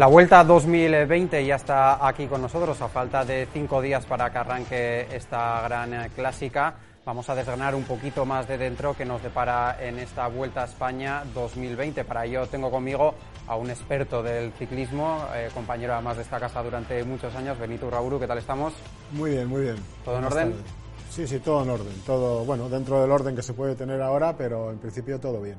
La Vuelta 2020 ya está aquí con nosotros a falta de cinco días para que arranque esta gran eh, clásica. Vamos a desgranar un poquito más de dentro que nos depara en esta Vuelta a España 2020. Para ello tengo conmigo a un experto del ciclismo, eh, compañero además de esta casa durante muchos años, Benito Urrauru. ¿Qué tal estamos? Muy bien, muy bien. ¿Todo en orden? Sí, sí, todo en orden. Todo, bueno, dentro del orden que se puede tener ahora, pero en principio todo bien.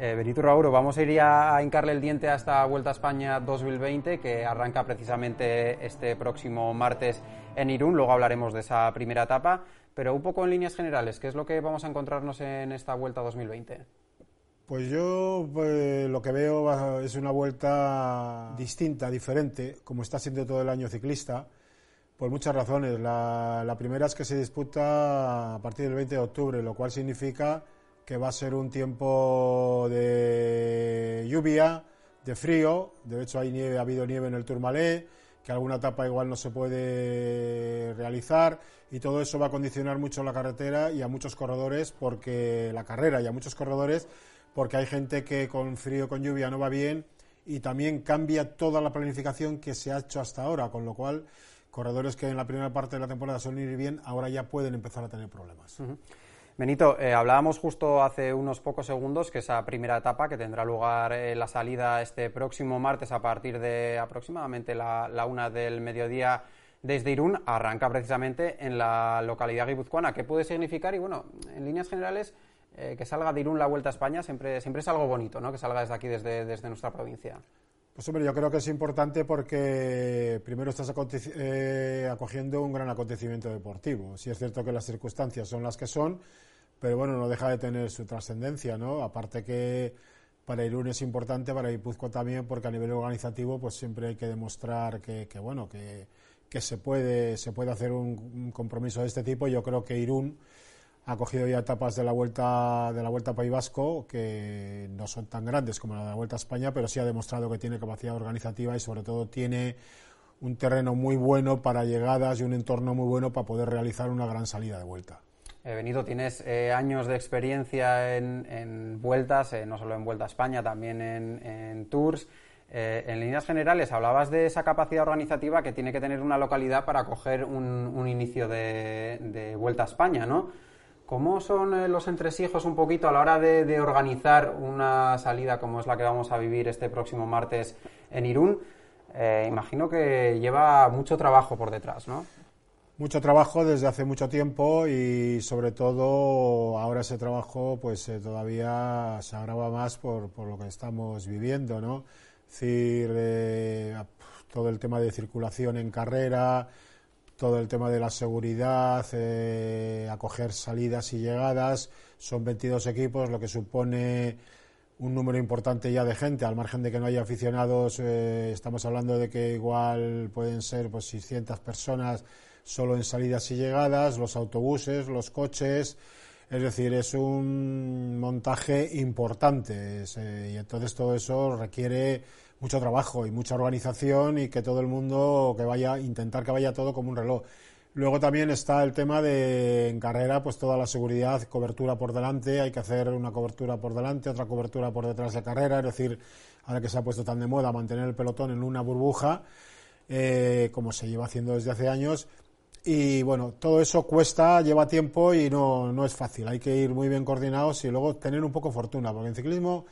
Eh, Benito Rauro, vamos a ir a hincarle el diente a esta Vuelta a España 2020 que arranca precisamente este próximo martes en Irún. Luego hablaremos de esa primera etapa, pero un poco en líneas generales, ¿qué es lo que vamos a encontrarnos en esta Vuelta 2020? Pues yo pues, lo que veo es una vuelta distinta, diferente, como está siendo todo el año ciclista, por muchas razones. La primera es que se disputa a partir del 20 de octubre, lo cual significa que va a ser un tiempo de lluvia, de frío, de hecho hay nieve, ha habido nieve en el Tourmalet, que alguna etapa igual no se puede realizar. Y todo eso va a condicionar mucho la carretera y a muchos corredores porque la carrera y a muchos corredores porque hay gente que con frío con lluvia no va bien. Y también cambia toda la planificación que se ha hecho hasta ahora, con lo cual corredores que en la primera parte de la temporada suelen ir bien ahora ya pueden empezar a tener problemas. Benito, eh, hablábamos justo hace unos pocos segundos que esa primera etapa que tendrá lugar eh, la salida este próximo martes a partir de aproximadamente la, una del mediodía desde Irún arranca precisamente en la localidad guipuzcoana. ¿Qué puede significar? Y bueno, en líneas generales, eh, que salga de Irún la Vuelta a España siempre, siempre es algo bonito, ¿no? Que salga desde aquí, desde, desde nuestra provincia. Pues hombre, yo creo que es importante porque primero estás acogiendo un gran acontecimiento deportivo. Si es cierto que las circunstancias son las que son, pero bueno, no deja de tener su trascendencia, ¿no? Aparte que para Irún es importante, para Guipúzcoa también, porque a nivel organizativo pues siempre hay que demostrar que, bueno, que, se, puede, se puede hacer un, compromiso de este tipo. Yo creo que Irún ha cogido ya etapas de la vuelta de la vuelta País Vasco que no son tan grandes como la de la vuelta a España, pero sí ha demostrado que tiene capacidad organizativa y sobre todo tiene un terreno muy bueno para llegadas y un entorno muy bueno para poder realizar una gran salida de vuelta. Eh, Benito, tienes eh, años de experiencia en, vueltas, eh, no solo en Vuelta a España, también en, tours. en líneas generales, hablabas de esa capacidad organizativa que tiene que tener una localidad para coger un, inicio de, Vuelta a España, ¿no? ¿Cómo son los entresijos un poquito a la hora de, organizar una salida como es la que vamos a vivir este próximo martes en Irún? imagino que lleva mucho trabajo por detrás, ¿no? mucho trabajo desde hace mucho tiempo y sobre todo ahora ese trabajo pues eh, todavía se agrava más por, por, lo que estamos viviendo, ¿no? Es decir, eh, todo el tema de circulación en carrera, todo el tema de la seguridad, eh, acoger salidas y llegadas, son 22 equipos, lo que supone un número importante ya de gente, al margen de que no haya aficionados, estamos hablando de que igual pueden ser pues 600 personas solo en salidas y llegadas, los autobuses, los coches, es decir, es un montaje importante eh, y entonces todo eso requiere mucho trabajo y mucha organización y que todo el mundo que vaya intentar que vaya todo como un reloj. Luego también está el tema de en carrera, pues toda la seguridad, cobertura por delante, hay que hacer una cobertura por delante, otra cobertura por detrás de carrera, es decir, ahora que se ha puesto tan de moda mantener el pelotón en una burbuja, eh, como se lleva haciendo desde hace años, y bueno, todo eso cuesta, lleva tiempo y no, no es fácil. Hay que ir muy bien coordinados y luego tener un poco fortuna, porque en ciclismo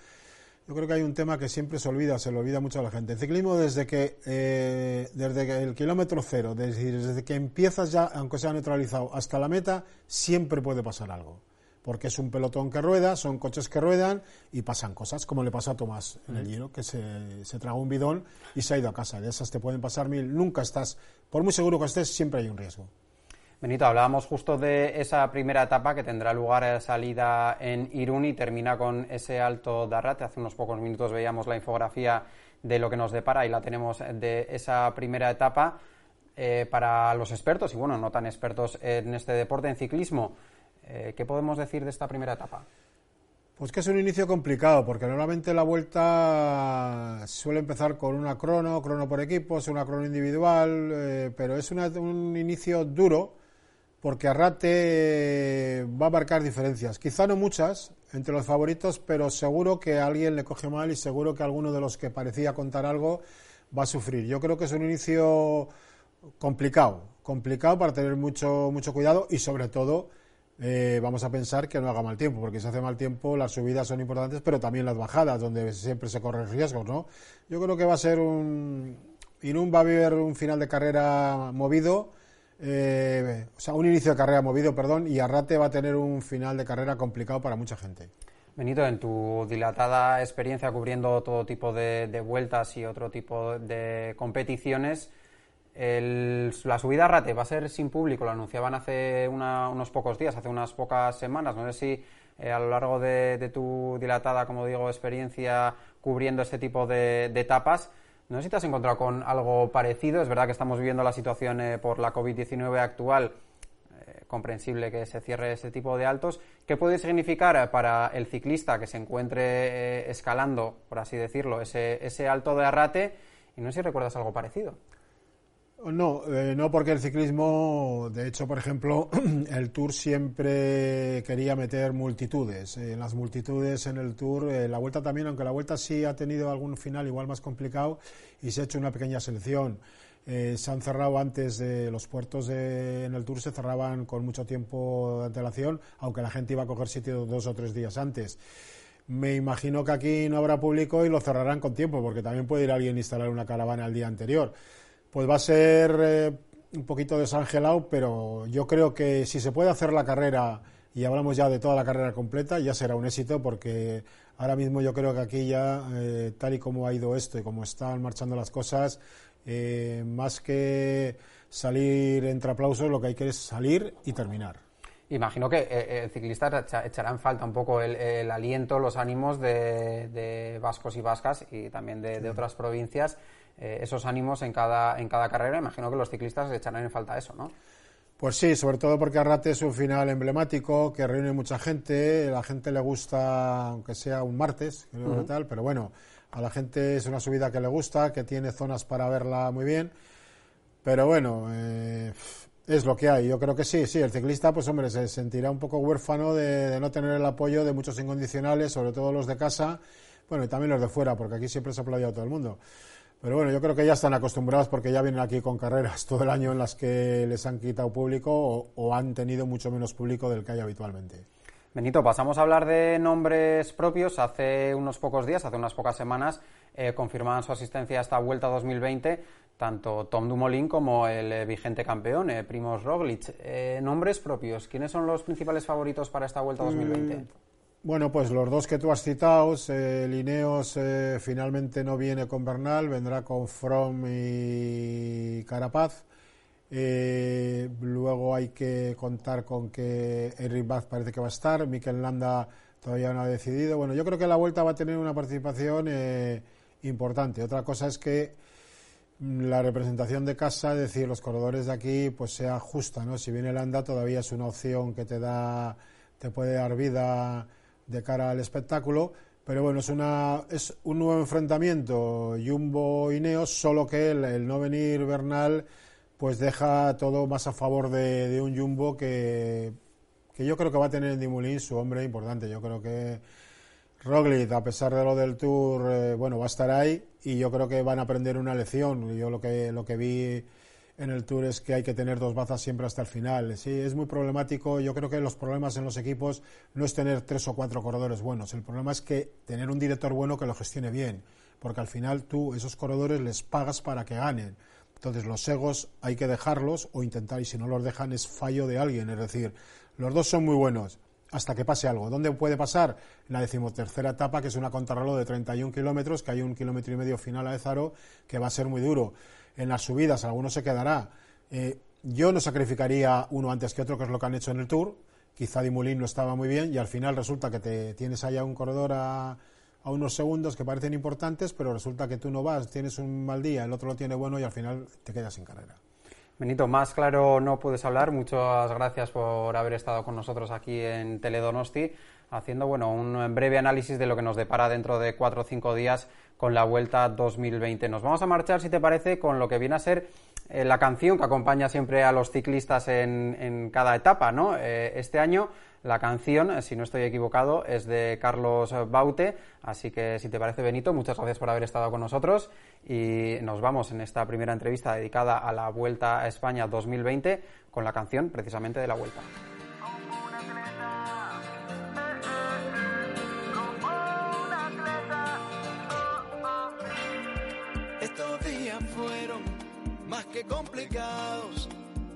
yo creo que hay un tema que siempre se olvida, se lo olvida mucho a la gente. En ciclismo, desde que, eh, desde que el kilómetro cero, desde, desde que empiezas ya, aunque sea neutralizado, hasta la meta, siempre puede pasar algo porque es un pelotón que rueda, son coches que ruedan y pasan cosas, como le pasó a Tomás en el Giro, que se, se tragó un bidón y se ha ido a casa. De esas te pueden pasar mil, nunca estás, por muy seguro que estés, siempre hay un riesgo. Benito, hablábamos justo de esa primera etapa que tendrá lugar a salida en Irún y termina con ese alto Darrate. Hace unos pocos minutos veíamos la infografía de lo que nos depara y la tenemos de esa primera etapa. Eh, para los expertos y bueno, no tan expertos en este deporte, en ciclismo, eh, ¿Qué podemos decir de esta primera etapa? Pues que es un inicio complicado, porque normalmente la vuelta suele empezar con una crono, crono por equipos, una crono individual, eh, pero es un inicio duro, porque Arrate va a marcar diferencias. Quizá no muchas entre los favoritos, pero seguro que a alguien le coge mal y seguro que alguno de los que parecía contar algo va a sufrir. Yo creo que es un inicio complicado, complicado para tener mucho, mucho cuidado y sobre todo eh, vamos a pensar que no haga mal tiempo, porque si hace mal tiempo las subidas son importantes, pero también las bajadas, donde siempre se corren riesgos, ¿no? Yo creo que va a ser un... Inún va a haber un final de carrera movido, eh, o sea, un inicio de carrera movido, perdón, y Arrate va a tener un final de carrera complicado para mucha gente. Benito, en tu dilatada experiencia cubriendo todo tipo de, vueltas y otro tipo de competiciones, la subida a Rate va a ser sin público, lo anunciaban hace unos pocos días, hace unas pocas semanas. No sé si eh, a lo largo de, tu dilatada, como digo, experiencia cubriendo este tipo de, etapas, no sé si te has encontrado con algo parecido. Es verdad que estamos viviendo la situación eh, por la COVID-19 actual comprensible que se cierre ese tipo de altos. ¿Qué puede significar para el ciclista que se encuentre eh, escalando, por así decirlo, ese, ese alto de arrate? Y no sé si recuerdas algo parecido. No, eh, no porque el ciclismo, de hecho, por ejemplo, el Tour siempre quería meter multitudes. En las multitudes en el Tour, eh, la Vuelta también, aunque la Vuelta sí ha tenido algún final igual más complicado y se ha hecho una pequeña selección. Eh, se han cerrado antes de los puertos en el Tour, se cerraban con mucho tiempo de antelación, aunque la gente iba a coger sitio dos o tres días antes. Me imagino que aquí no habrá público y lo cerrarán con tiempo, porque también puede ir alguien a instalar una caravana el día anterior. Pues va a ser eh, un poquito desangelado, pero yo creo que si se puede hacer la carrera y hablamos ya de toda la carrera completa, ya será un éxito porque ahora mismo yo creo que aquí ya, eh, tal y como ha ido esto y como están marchando las cosas, eh, más que salir entre aplausos, lo que hay que es salir y terminar. Imagino que eh, el ciclista echará en falta un poco el, aliento, los ánimos de, vascos y vascas y también de, otras provincias, eh, esos ánimos en cada, en cada carrera. Imagino que los ciclistas echarán en falta eso, ¿no? Pues sí, sobre todo porque Arrate es un final emblemático que reúne mucha gente. La gente le gusta, aunque sea un martes, tal, pero bueno, a la gente es una subida que le gusta, que tiene zonas para verla muy bien. Pero bueno, eh, es lo que hay. Yo creo que sí, sí. El ciclista, pues hombre, se sentirá un poco huérfano de, no tener el apoyo de muchos incondicionales, sobre todo los de casa, bueno, y también los de fuera, porque aquí siempre se ha aplaudido a todo el mundo. Pero bueno, yo creo que ya están acostumbrados porque ya vienen aquí con carreras todo el año en las que les han quitado público o han tenido mucho menos público del que hay habitualmente. Benito, pasamos a hablar de nombres propios. Hace unos pocos días, hace unas pocas semanas, eh, confirmaban su asistencia a esta Vuelta 2020 tanto Tom Dumoulin como el eh, vigente campeón, eh, Primoz Roglic. Eh, nombres propios, ¿quiénes son los principales favoritos para esta Vuelta 2020? Mm, bueno, pues los dos que tú has citado, Lineos finalmente no viene con Bernal, vendrá con From y Carapaz. Eh, luego hay que contar con que Eric Baz parece que va a estar, Mikel Landa todavía no ha decidido. Bueno, yo creo que la vuelta va a tener una participación eh, importante. Otra cosa es que la representación de casa, es decir, los corredores de aquí, pues sea justa, ¿no? Si viene Landa todavía es una opción que te da, te puede dar vida de cara al espectáculo. Pero bueno, es, una, es un nuevo enfrentamiento Jumbo y Neos, solo que el no venir Bernal pues deja todo más a favor de, un Jumbo que, que, yo creo que va a tener en Dimulín su hombre importante. Yo creo que Roglic, a pesar de lo del Tour, eh, bueno, va a estar ahí y yo creo que van a aprender una lección. Yo lo que, lo que vi en el Tour es que hay que tener dos bazas siempre hasta el final. Sí, es muy problemático. Yo creo que los problemas en los equipos no es tener tres o cuatro corredores buenos. El problema es que tener un director bueno que lo gestione bien. Porque al final tú, esos corredores, les pagas para que ganen. Entonces los egos hay que dejarlos o intentar, y si no los dejan es fallo de alguien. Es decir, los dos son muy buenos hasta que pase algo. ¿Dónde puede pasar? La decimotercera etapa, que es una contrarreloj de 31 kilómetros, que hay un kilómetro y medio final a Ezaro, que va a ser muy duro. En las subidas, alguno se quedará. Eh, yo no sacrificaría uno antes que otro, que es lo que han hecho en el Tour. Quizá Dimulín no estaba muy bien y al final resulta que te tienes allá un corredor a a unos segundos que parecen importantes, pero resulta que tú no vas, tienes un mal día, el otro lo tiene bueno y al final te quedas sin carrera. Benito, más claro no puedes hablar. Muchas gracias por haber estado con nosotros aquí en Teledonosti, haciendo bueno un breve análisis de lo que nos depara dentro de cuatro o cinco días con la Vuelta 2020. Nos vamos a marchar, si te parece, con lo que viene a ser eh, la canción que acompaña siempre a los ciclistas en, cada etapa. ¿no? Eh, este año La canción, si no estoy equivocado, es de Carlos Baute, así que si te parece Benito, muchas gracias por haber estado con nosotros y nos vamos en esta primera entrevista dedicada a la Vuelta a España 2020 con la canción precisamente de la Vuelta. Estos días fueron más que complicados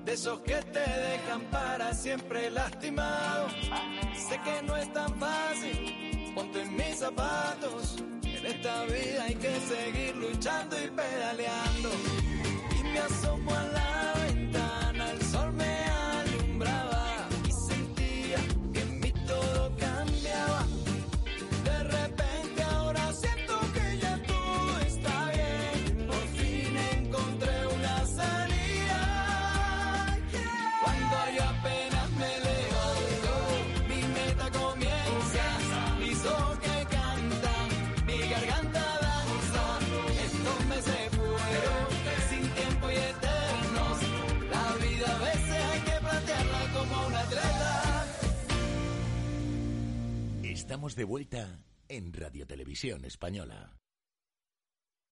de esos que te dejan para siempre lastimado. Sé que no es tan fácil, ponte en mis zapatos. En esta vida hay que seguir luchando y pedaleando. De vuelta en Radio Televisión Española.